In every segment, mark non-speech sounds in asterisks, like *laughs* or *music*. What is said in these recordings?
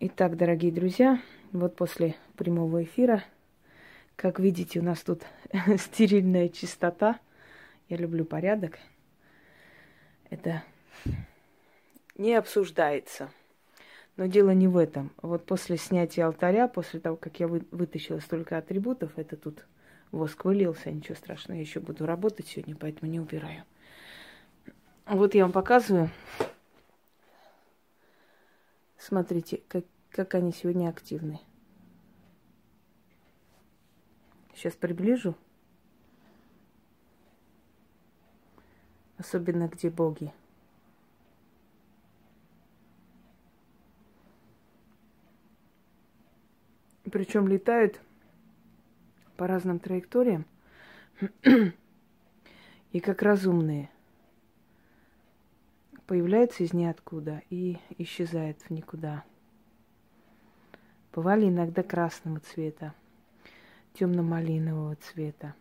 Итак, дорогие друзья, вот после прямого эфира, как видите, у нас тут *laughs* стерильная чистота. Я люблю порядок. Это не обсуждается. Но дело не в этом. Вот после снятия алтаря, после того, как я вытащила столько атрибутов, это тут воск вылился, ничего страшного, я еще буду работать сегодня, поэтому не убираю. Вот я вам показываю. Смотрите, как, как они сегодня активны. Сейчас приближу. Особенно где боги. Причем летают по разным траекториям *clears throat* и как разумные – появляется из ниоткуда и исчезает в никуда. Бывали иногда красного цвета, темно-малинового цвета.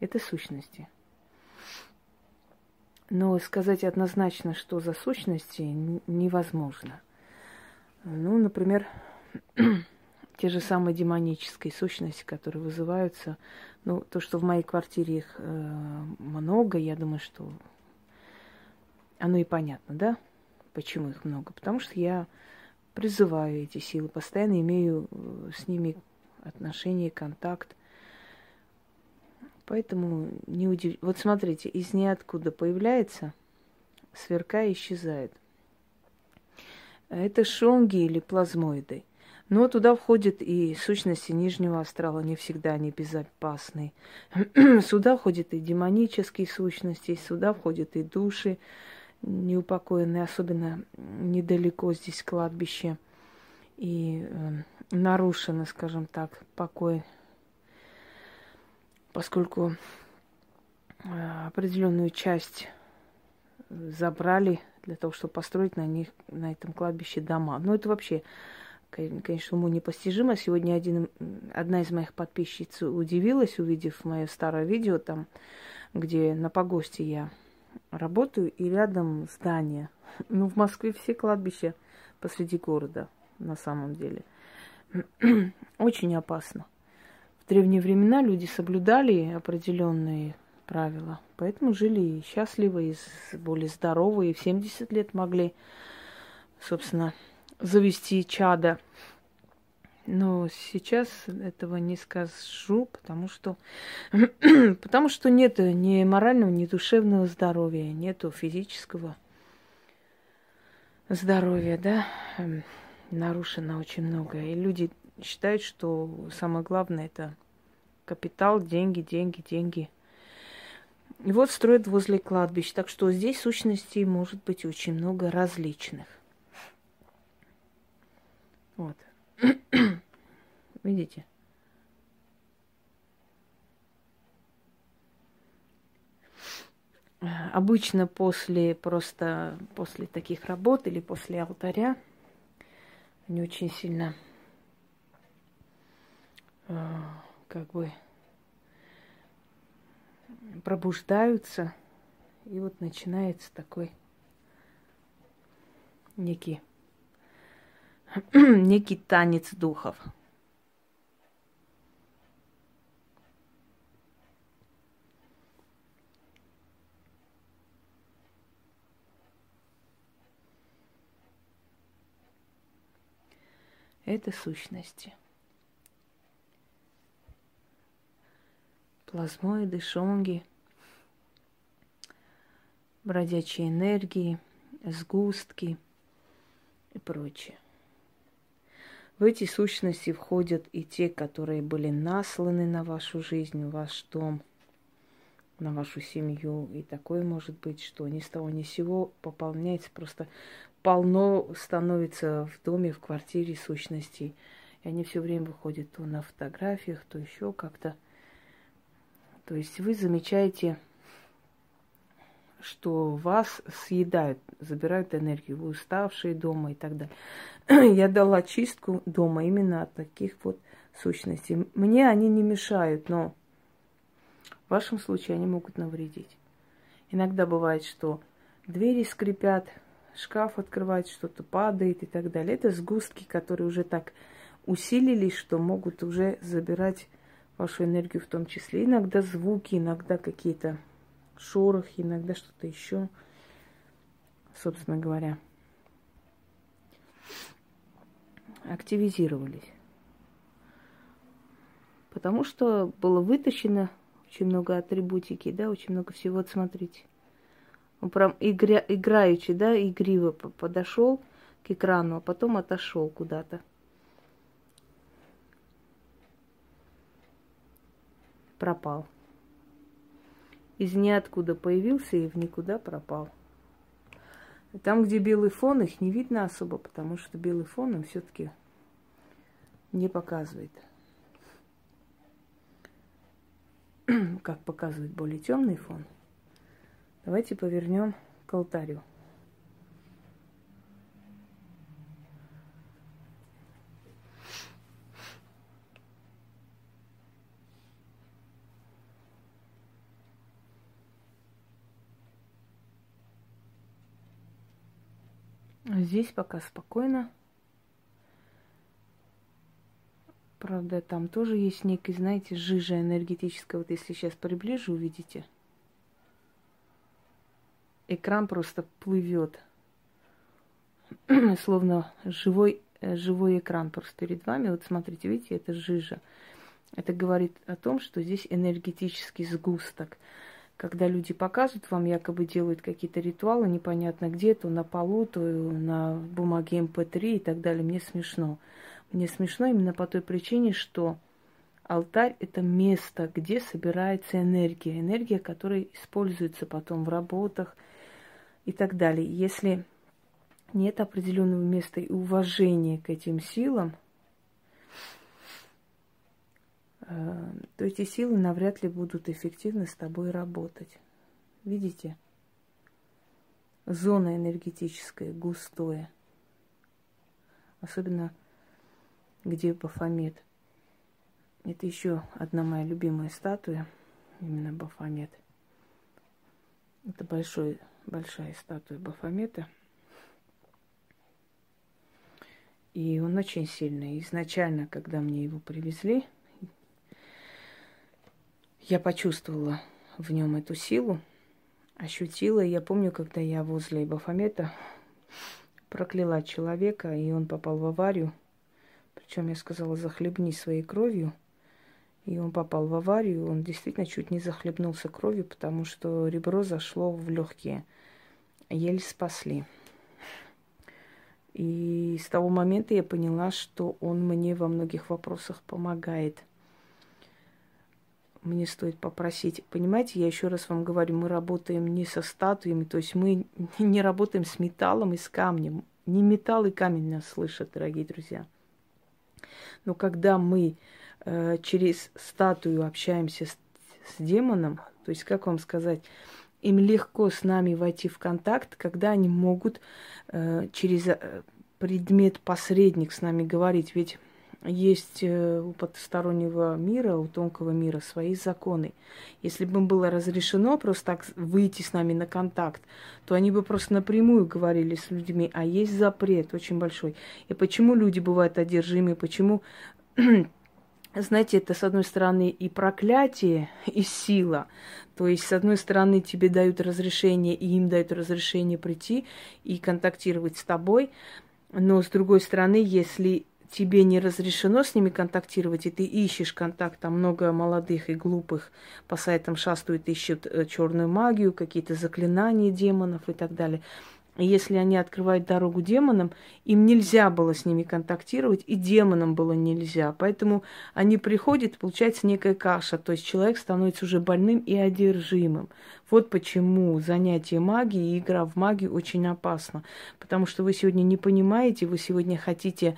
Это сущности. Но сказать однозначно, что за сущности, невозможно. Ну, например, *clears throat* те же самые демонические сущности, которые вызываются. Ну, то, что в моей квартире их э, много, я думаю, что оно и понятно, да? Почему их много? Потому что я призываю эти силы, постоянно имею э, с ними отношения, контакт. Поэтому не удив... Вот смотрите, из ниоткуда появляется, сверкая исчезает. Это шонги или плазмоиды. Но туда входят и сущности нижнего астрала, не всегда они безопасны. *clears throat* сюда входят и демонические сущности, сюда входят и души, неупокоенные, особенно недалеко здесь кладбище, и э, нарушено, скажем так, покой, поскольку э, определенную часть забрали для того, чтобы построить на них, на этом кладбище дома. Но это вообще, конечно, уму непостижимо. Сегодня один, одна из моих подписчиц удивилась, увидев мое старое видео там, где на погосте я работаю, и рядом здание. *laughs* Ну, в Москве все кладбища посреди города, на самом деле. *clears throat* Очень опасно. В древние времена люди соблюдали определенные правила, поэтому жили счастливо, и более здоровые, и в 70 лет могли, собственно, завести чада. Но сейчас этого не скажу, потому что, *clears throat* потому что нет ни морального, ни душевного здоровья, нету физического здоровья, да, эм, нарушено очень многое. И люди считают, что самое главное это капитал, деньги, деньги, деньги. И вот строят возле кладбищ. Так что здесь сущностей может быть очень много различных. Вот. *clears throat* Видите? Обычно после просто после таких работ или после алтаря они очень сильно э, как бы пробуждаются, и вот начинается такой некий *clears throat* некий танец духов. Это сущности. Плазмоиды, шонги, бродячие энергии, сгустки и прочее. В эти сущности входят и те, которые были насланы на вашу жизнь, ваш дом, на вашу семью. И такое может быть, что ни с того ни с сего пополняется, просто полно становится в доме, в квартире сущностей. И они все время выходят то на фотографиях, то еще как-то. То есть вы замечаете что вас съедают, забирают энергию, вы уставшие дома и так далее. *clears throat* Я дала чистку дома именно от таких вот сущностей. Мне они не мешают, но в вашем случае они могут навредить. Иногда бывает, что двери скрипят, шкаф открывать, что-то падает и так далее. Это сгустки, которые уже так усилились, что могут уже забирать вашу энергию в том числе. Иногда звуки, иногда какие-то шорохи, иногда что-то еще, собственно говоря, активизировались. Потому что было вытащено очень много атрибутики, да, очень много всего. Вот смотрите. Он прям игра, играючи, да, игриво подошел к экрану, а потом отошел куда-то. Пропал. Из ниоткуда появился и в никуда пропал. Там, где белый фон, их не видно особо, потому что белый фон им все-таки не показывает. *clears throat* как показывает более темный фон. Давайте повернем к алтарю. Здесь пока спокойно. Правда, там тоже есть некий, знаете, жижа энергетическая. Вот если сейчас приближу, увидите. Экран просто плывет. *clears throat* Словно живой, э, живой экран просто перед вами. Вот смотрите, видите, это жижа. Это говорит о том, что здесь энергетический сгусток. Когда люди показывают вам, якобы делают какие-то ритуалы, непонятно где, то на полу, то на бумаге МП3 эм и так далее, мне смешно. Мне смешно именно по той причине, что алтарь – это место, где собирается энергия. Энергия, которая используется потом в работах и так далее. Если нет определенного места и уважения к этим силам, э, то эти силы навряд ли будут эффективно с тобой работать. Видите? Зона энергетическая, густое. Особенно где Бафомет. Это еще одна моя любимая статуя, именно Бафомет. Это большой, большая статуя Бафомета. И он очень сильный. Изначально, когда мне его привезли, я почувствовала в нем эту силу, ощутила. Я помню, когда я возле Бафомета прокляла человека, и он попал в аварию – причем я сказала, захлебни своей кровью. И он попал в аварию, он действительно чуть не захлебнулся кровью, потому что ребро зашло в легкие. Еле спасли. И с того момента я поняла, что он мне во многих вопросах помогает. Мне стоит попросить. Понимаете, я еще раз вам говорю, мы работаем не со статуями, то есть мы *laughs* не работаем с металлом и с камнем. Не металл и камень нас слышат, дорогие друзья. Но когда мы э, через статую общаемся с, с демоном, то есть, как вам сказать, им легко с нами войти в контакт, когда они могут э, через э, предмет-посредник с нами говорить. Ведь есть э, у потустороннего мира, у тонкого мира свои законы. Если бы им было разрешено просто так выйти с нами на контакт, то они бы просто напрямую говорили с людьми, а есть запрет очень большой. И почему люди бывают одержимы, почему *clears throat* знаете, это с одной стороны и проклятие, и сила. То есть, с одной стороны, тебе дают разрешение, и им дают разрешение прийти и контактировать с тобой. Но с другой стороны, если тебе не разрешено с ними контактировать, и ты ищешь контакт, там много молодых и глупых по сайтам шастают, ищут э, черную магию, какие-то заклинания демонов и так далее. Если они открывают дорогу демонам, им нельзя было с ними контактировать, и демонам было нельзя. Поэтому они приходят, получается некая каша, то есть человек становится уже больным и одержимым. Вот почему занятие магией и игра в магию очень опасно. Потому что вы сегодня не понимаете, вы сегодня хотите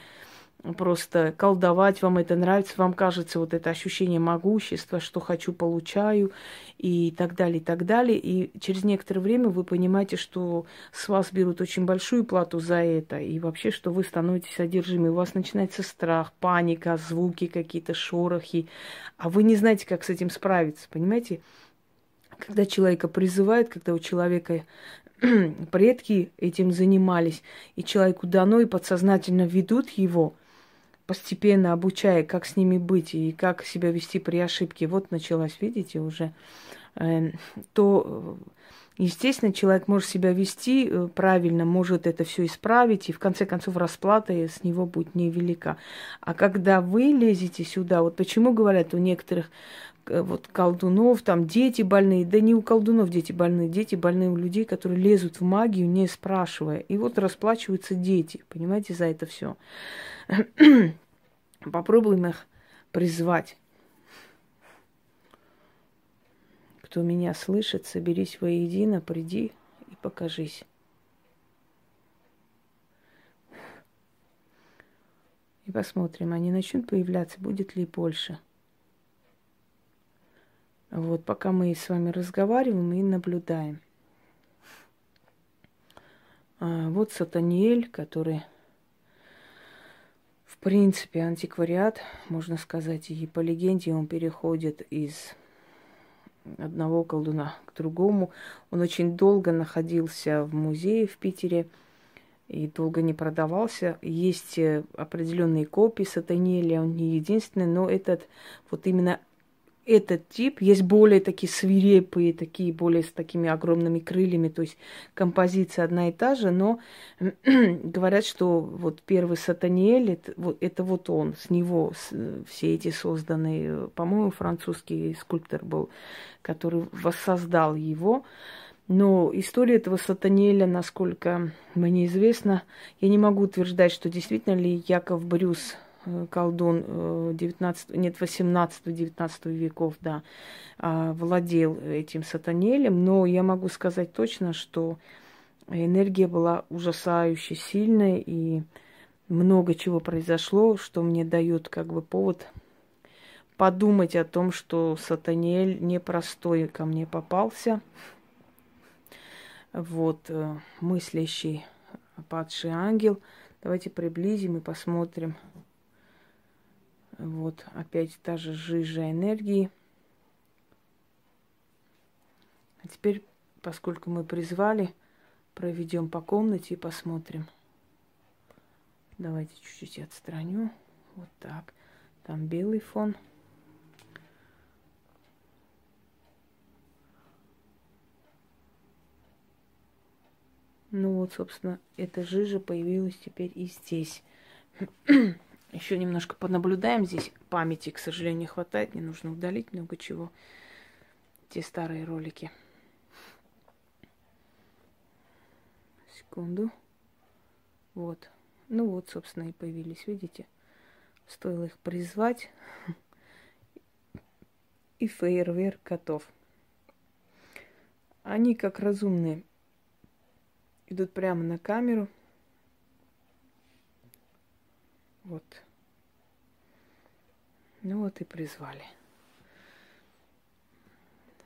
просто колдовать, вам это нравится, вам кажется вот это ощущение могущества, что хочу, получаю и так далее, и так далее. И через некоторое время вы понимаете, что с вас берут очень большую плату за это, и вообще, что вы становитесь одержимы. У вас начинается страх, паника, звуки какие-то, шорохи, а вы не знаете, как с этим справиться, понимаете? Когда человека призывают, когда у человека *clears throat* предки этим занимались, и человеку дано, и подсознательно ведут его, постепенно обучая, как с ними быть и как себя вести при ошибке. Вот началась, видите, уже, э, то Естественно, человек может себя вести э, правильно, может это все исправить, и в конце концов расплата с него будет невелика. А когда вы лезете сюда, вот почему говорят у некоторых э, вот колдунов, там дети больные, да не у колдунов дети больные, дети больные у людей, которые лезут в магию, не спрашивая. И вот расплачиваются дети, понимаете, за это все. *clears throat* Попробуем их призвать. Кто меня слышит, соберись воедино, приди и покажись. И посмотрим, они начнут появляться, будет ли больше. Вот, пока мы с вами разговариваем и наблюдаем. А, вот Сатаниэль, который, в принципе, антиквариат, можно сказать, и по легенде он переходит из одного колдуна к другому. Он очень долго находился в музее в Питере и долго не продавался. Есть э, определенные копии Сатаниэля, он не единственный, но этот, вот именно этот тип, есть более такие свирепые, такие более с такими огромными крыльями, то есть композиция одна и та же, но *clears throat* говорят, что вот первый Сатаниэль, это вот, это вот он, с него с, все эти созданные, по-моему, французский скульптор был, который воссоздал его. Но история этого Сатаниэля, насколько мне известно, я не могу утверждать, что действительно ли Яков Брюс колдун 19, э, нет, 18-19 веков, да, а, владел этим сатанелем, но я могу сказать точно, что энергия была ужасающе сильная, и много чего произошло, что мне дает как бы повод подумать о том, что Сатаниэль непростой ко мне попался. Вот, э, мыслящий падший ангел. Давайте приблизим и посмотрим, вот опять та же жижа энергии. А теперь, поскольку мы призвали, проведем по комнате и посмотрим. Давайте чуть-чуть отстраню. Вот так. Там белый фон. Ну вот, собственно, эта жижа появилась теперь и здесь. *clears throat* Еще немножко понаблюдаем. Здесь памяти, к сожалению, не хватает. Не нужно удалить много чего. Те старые ролики. Секунду. Вот. Ну вот, собственно, и появились, видите? Стоило их призвать. И фейерверк готов. Они, как разумные, идут прямо на камеру – Вот. Ну вот и призвали.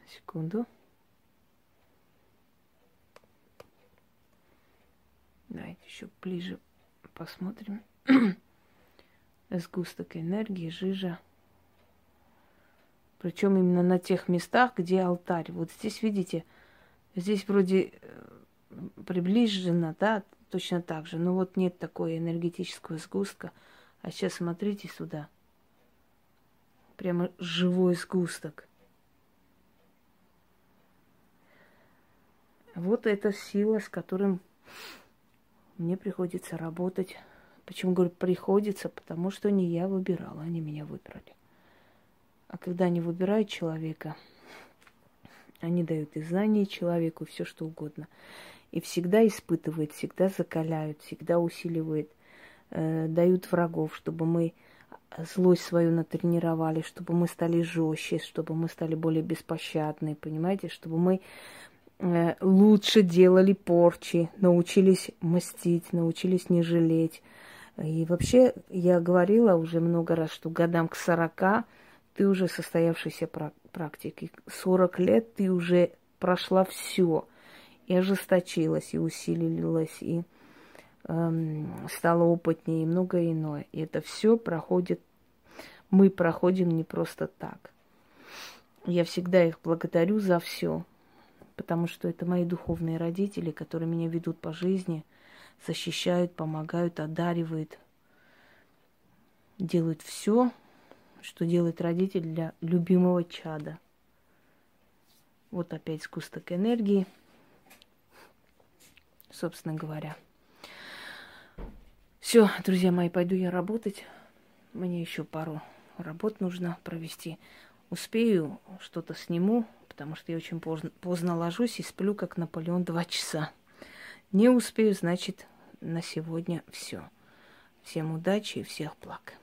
Секунду. Давайте еще ближе посмотрим. *clears throat* Сгусток энергии, жижа. Причем именно на тех местах, где алтарь. Вот здесь, видите, здесь вроде э, приближено, да, точно так же. Но вот нет такой энергетического сгустка. А сейчас смотрите сюда. Прямо живой сгусток. Вот эта сила, с которым мне приходится работать. Почему говорю приходится? Потому что не я выбирала, они меня выбрали. А когда они выбирают человека, они дают и знания человеку, все что угодно. И всегда испытывают, всегда закаляют, всегда усиливают – э, дают врагов, чтобы мы злость свою натренировали, чтобы мы стали жестче, чтобы мы стали более беспощадны, понимаете, чтобы мы э, лучше делали порчи, научились мстить, научились не жалеть. И вообще, я говорила уже много раз, что годам к 40 ты уже состоявшийся практик. И 40 лет ты уже прошла все. И ожесточилась, и усилилась, и Эм, стала опытнее и многое иное. И это все проходит, мы проходим не просто так. Я всегда их благодарю за все. потому что это мои духовные родители, которые меня ведут по жизни, защищают, помогают, одаривают, делают все, что делает родитель для любимого чада. Вот опять сгусток энергии, собственно говоря. Все, друзья мои, пойду я работать. Мне еще пару работ нужно провести. Успею, что-то сниму, потому что я очень поздно, поздно ложусь и сплю, как Наполеон, два часа. Не успею, значит, на сегодня все. Всем удачи и всех благ.